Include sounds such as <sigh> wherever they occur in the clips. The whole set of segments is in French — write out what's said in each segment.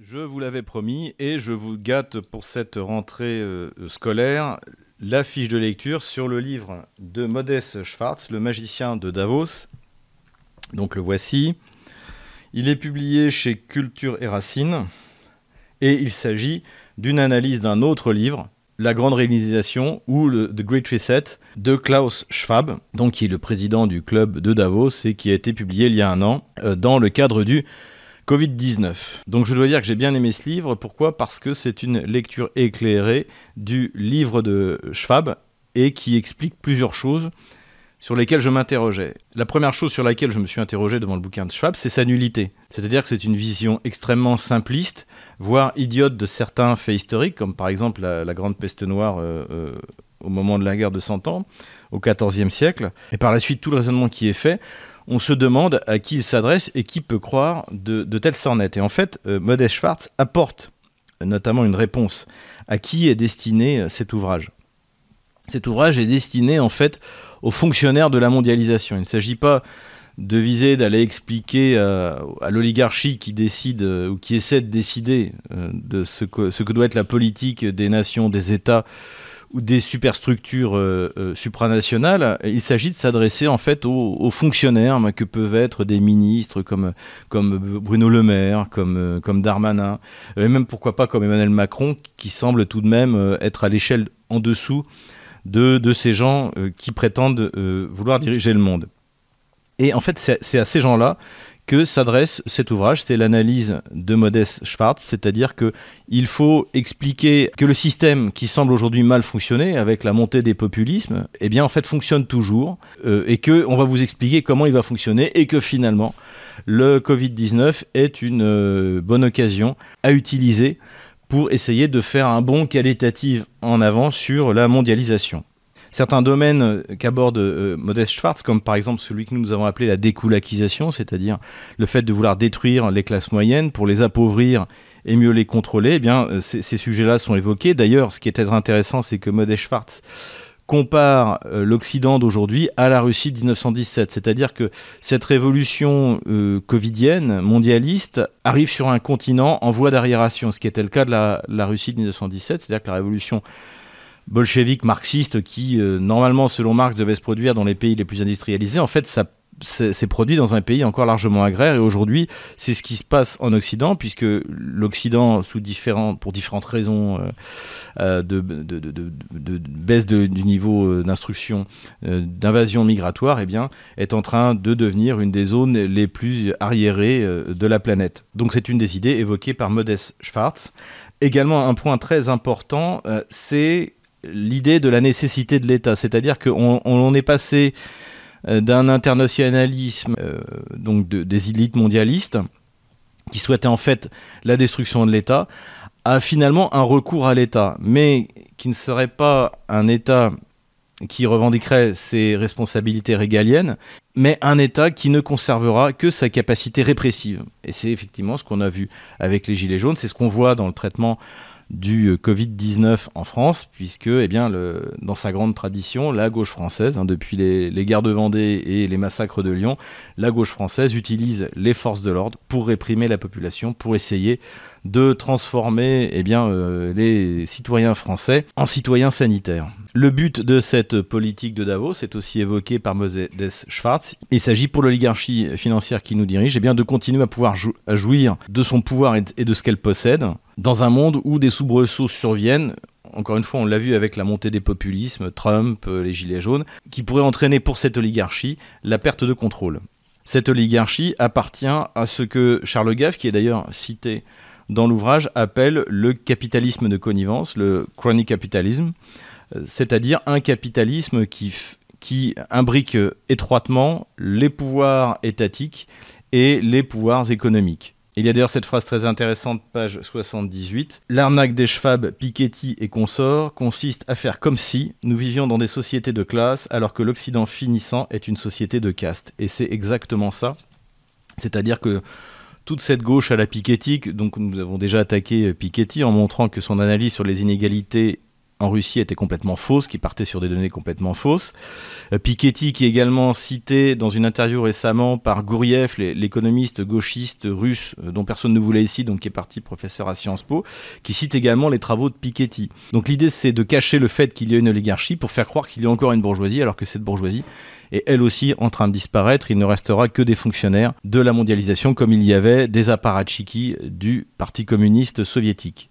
Je vous l'avais promis et je vous gâte pour cette rentrée euh, scolaire la fiche de lecture sur le livre de Modeste Schwartz, Le magicien de Davos. Donc le voici. Il est publié chez Culture et Racine et il s'agit d'une analyse d'un autre livre, La Grande Réalisation ou The Great Reset de Klaus Schwab, donc qui est le président du club de Davos et qui a été publié il y a un an euh, dans le cadre du Covid-19. Donc je dois dire que j'ai bien aimé ce livre. Pourquoi? Parce que c'est une lecture éclairée du livre de Schwab et qui explique plusieurs choses sur lesquelles je m'interrogeais. La première chose sur laquelle je me suis interrogé devant le bouquin de Schwab, c'est sa nullité. C'est-à-dire que c'est une vision extrêmement simpliste, voire idiote de certains faits historiques, comme par exemple la, grande peste noire euh, euh, au moment de la guerre de Cent Ans, au XIVe siècle, et par la suite tout le raisonnement qui est fait on se demande à qui il s'adresse et qui peut croire de, telles sornettes. Et en fait, euh, Schwartz apporte notamment une réponse à qui est destiné euh, cet ouvrage. Cet ouvrage est destiné en fait aux fonctionnaires de la mondialisation. Il ne s'agit pas de viser d'aller expliquer à, l'oligarchie qui décide euh, ou qui essaie de décider de ce que doit être la politique des nations, des États ou des superstructures euh, euh, supranationales, il s'agit de s'adresser en fait aux, fonctionnaires que peuvent être des ministres comme, comme Bruno Le Maire, comme, euh, comme Darmanin, et même pourquoi pas comme Emmanuel Macron, qui semble tout de même être à l'échelle en dessous de, de ces gens qui prétendent vouloir diriger le monde. Et en fait, c'est à ces gens-là que s'adresse cet ouvrage. C'est l'analyse de Modeste Schwartz, c'est-à-dire qu'il faut expliquer que le système qui semble aujourd'hui mal fonctionner avec la montée des populismes, eh bien en fait fonctionne toujours euh, et que on va vous expliquer comment il va fonctionner et que finalement le Covid-19 est une euh, bonne occasion à utiliser pour essayer de faire un bond qualitatif en avant sur la mondialisation certains domaines qu'aborde euh, Modeste Schwartz, comme par exemple celui que nous avons appelé la découlakisation, c'est-à-dire le fait de vouloir détruire les classes moyennes pour les appauvrir et mieux les contrôler, eh bien, euh, ces, sujets-là sont évoqués. D'ailleurs, ce qui est intéressant, c'est que Modeste Schwartz compare euh, l'Occident d'aujourd'hui à la Russie de 1917. C'est-à-dire que cette révolution covidienne, mondialiste, arrive sur un continent en voie d'arriération, ce qui était le cas de la, la Russie de 1917. C'est-à-dire que la révolution bolchevique marxiste qui, euh, normalement, selon Marx, devait se produire dans les pays les plus industrialisés, en fait, ça s'est produit dans un pays encore largement agraire. Et aujourd'hui c'est ce qui se passe en Occident puisque l'Occident différents, pour différentes raisons euh, euh, de, de, baisse du niveau d'instruction d'invasion migratoire eh bien, est en train de devenir une des zones les plus arriérées de la planète. Donc c'est une des idées évoquées par Modest Schwartz. Également un point très important c'est l'idée de la nécessité de l'État, c'est-à-dire qu'on on est passé euh, d'un internationalisme euh, donc des élites mondialistes qui souhaitaient en fait la destruction de l'État à finalement un recours à l'État, mais qui ne serait pas un État qui revendiquerait ses responsabilités régaliennes, mais un État qui ne conservera que sa capacité répressive. Et c'est effectivement ce qu'on a vu avec les Gilets jaunes, c'est ce qu'on voit dans le traitement du euh, Covid-19 en France, puisque eh bien, dans sa grande tradition, la gauche française, hein, depuis les, guerres de Vendée et les massacres de Lyon, la gauche française utilise les forces de l'ordre pour réprimer la population, pour essayer de transformer eh bien, euh, les citoyens français en citoyens sanitaires. Le but de cette politique de Davos est aussi évoqué par Moses Schwartz. Il s'agit pour l'oligarchie financière qui nous dirige eh bien, de continuer à pouvoir jouir de son pouvoir et de ce qu'elle possède dans un monde où des soubresauts surviennent encore une fois, on l'a vu avec la montée des populismes, Trump, euh, les Gilets jaunes, qui pourrait entraîner pour cette oligarchie la perte de contrôle. Cette oligarchie appartient à ce que Charles Gaff, qui est d'ailleurs cité dans l'ouvrage, appelle le capitalisme de connivence, le crony capitalism, euh, c'est-à-dire un capitalisme qui imbrique étroitement les pouvoirs étatiques et les pouvoirs économiques. Il y a d'ailleurs cette phrase très intéressante, page 78. L'arnaque des Schwab, Piketty et consorts consiste à faire comme si nous vivions dans des sociétés de classe alors que l'Occident finissant est une société de caste. Et c'est exactement ça. C'est-à-dire que toute cette gauche à la Piketty, donc nous avons déjà attaqué Piketty en montrant que son analyse sur les inégalités en Russie était complètement fausse, qui partait sur des données complètement fausses. Euh, Piketty, qui est également cité dans une interview récemment par Gouriev, l'économiste gauchiste russe euh, dont personne ne voulait ici, donc qui est parti professeur à Sciences Po, qui cite également les travaux de Piketty. Donc l'idée c'est de cacher le fait qu'il y a une oligarchie pour faire croire qu'il y a encore une bourgeoisie, alors que cette bourgeoisie est elle aussi en train de disparaître. Il ne restera que des fonctionnaires de la mondialisation comme il y avait des apparatchiks du Parti communiste soviétique.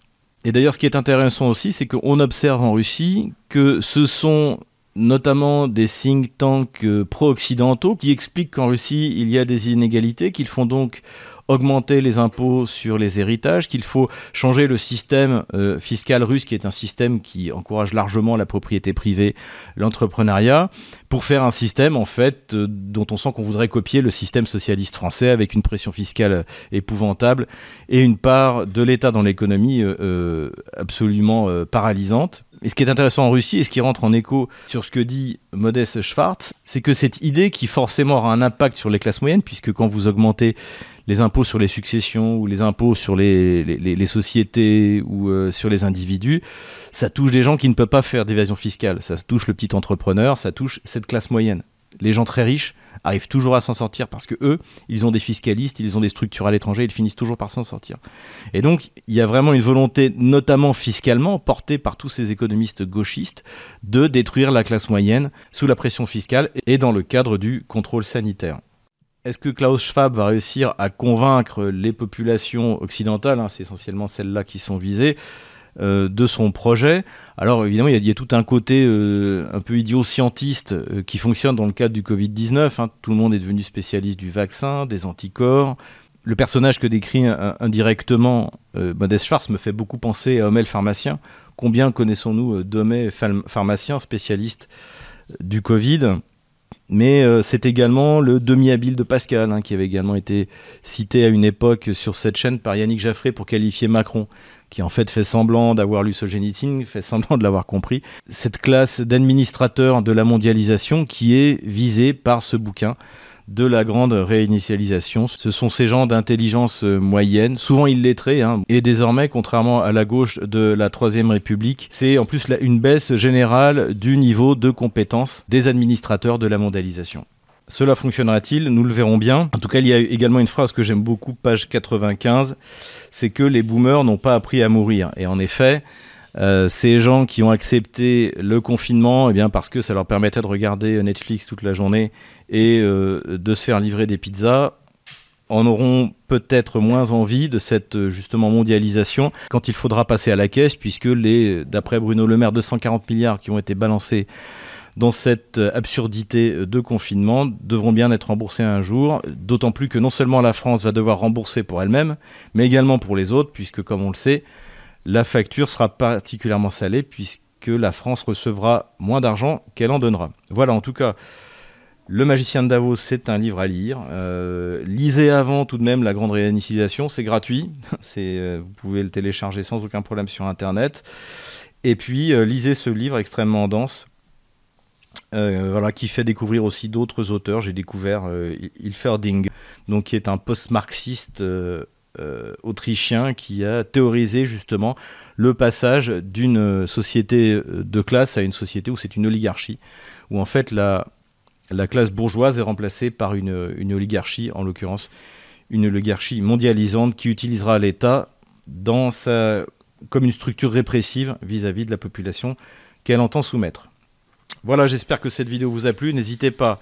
Et d'ailleurs, ce qui est intéressant aussi, c'est qu'on observe en Russie que ce sont notamment des think tanks euh, pro-occidentaux qui expliquent qu'en Russie, il y a des inégalités, qu'ils font donc augmenter les impôts sur les héritages, qu'il faut changer le système euh, fiscal russe, qui est un système qui encourage largement la propriété privée, l'entrepreneuriat, pour faire un système en fait euh, dont on sent qu'on voudrait copier le système socialiste français avec une pression fiscale épouvantable et une part de l'État dans l'économie euh, absolument paralysante. Et ce qui est intéressant en Russie et ce qui rentre en écho sur ce que dit Modeste Schwartz, c'est que cette idée qui forcément aura un impact sur les classes moyennes, puisque quand vous augmentez les impôts sur les successions ou les impôts sur les, les, sociétés ou euh, sur les individus, ça touche des gens qui ne peuvent pas faire d'évasion fiscale. Ça touche le petit entrepreneur, ça touche cette classe moyenne. Les gens très riches arrivent toujours à s'en sortir parce que eux, ils ont des fiscalistes, ils ont des structures à l'étranger, ils finissent toujours par s'en sortir. Et donc, il y a vraiment une volonté, notamment fiscalement, portée par tous ces économistes gauchistes, de détruire la classe moyenne sous la pression fiscale et dans le cadre du contrôle sanitaire. Est-ce que Klaus Schwab va réussir à convaincre les populations occidentales, hein, c'est essentiellement celles-là qui sont visées, de son projet Alors évidemment, il y, a tout un côté euh, un peu idiot-scientiste euh, qui fonctionne dans le cadre du Covid-19. Hein. Tout le monde est devenu spécialiste du vaccin, des anticorps. Le personnage que décrit indirectement Modeste Schwartz me fait beaucoup penser à Homel pharmacien. Combien connaissons-nous d'Homel pharmacien spécialiste du Covid? Mais euh, c'est également le demi-habile de Pascal, hein, qui avait également été cité à une époque sur cette chaîne par Yannick Jaffré pour qualifier Macron, qui en fait fait semblant d'avoir lu Solzhenitsyn, fait semblant de l'avoir compris. Cette classe d'administrateurs de la mondialisation qui est visée par ce bouquin de la grande réinitialisation. Ce sont ces gens d'intelligence euh, moyenne, souvent illettrés, hein. et désormais, contrairement à la gauche de la Troisième République, c'est en plus une baisse générale du niveau de compétence des administrateurs de la mondialisation. Cela fonctionnera-t-il? Nous le verrons bien. En tout cas, il y a également une phrase que j'aime beaucoup, page 95, c'est que les boomers n'ont pas appris à mourir. Et en effet, euh, ces gens qui ont accepté le confinement, eh bien parce que ça leur permettait de regarder Netflix toute la journée et euh, de se faire livrer des pizzas, en auront peut-être moins envie de cette justement mondialisation quand il faudra passer à la caisse, puisque les, d'après Bruno Le Maire, 240 milliards qui ont été balancés dans cette absurdité de confinement devront bien être remboursés un jour, d'autant plus que non seulement la France va devoir rembourser pour elle-même, mais également pour les autres, puisque comme on le sait, la facture sera particulièrement salée, puisque la France recevra moins d'argent qu'elle en donnera. Voilà, en tout cas, le magicien de Davos, c'est un livre à lire. Euh, lisez avant tout de même La Grande Réinitialisation, c'est gratuit. <laughs> Euh, vous pouvez le télécharger sans aucun problème sur Internet. Et puis, euh, lisez ce livre extrêmement dense, voilà, qui fait découvrir aussi d'autres auteurs. J'ai découvert Ilferding, donc, qui est un post-marxiste autrichien qui a théorisé justement le passage d'une société de classe à une société où c'est une oligarchie, où en fait la la classe bourgeoise est remplacée par une, oligarchie, en l'occurrence une oligarchie mondialisante qui utilisera l'État comme une structure répressive vis-à-vis de la population qu'elle entend soumettre. Voilà, j'espère que cette vidéo vous a plu. N'hésitez pas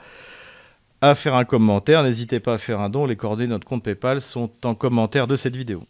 à faire un commentaire, n'hésitez pas à faire un don. Les coordonnées de notre compte PayPal sont en commentaire de cette vidéo.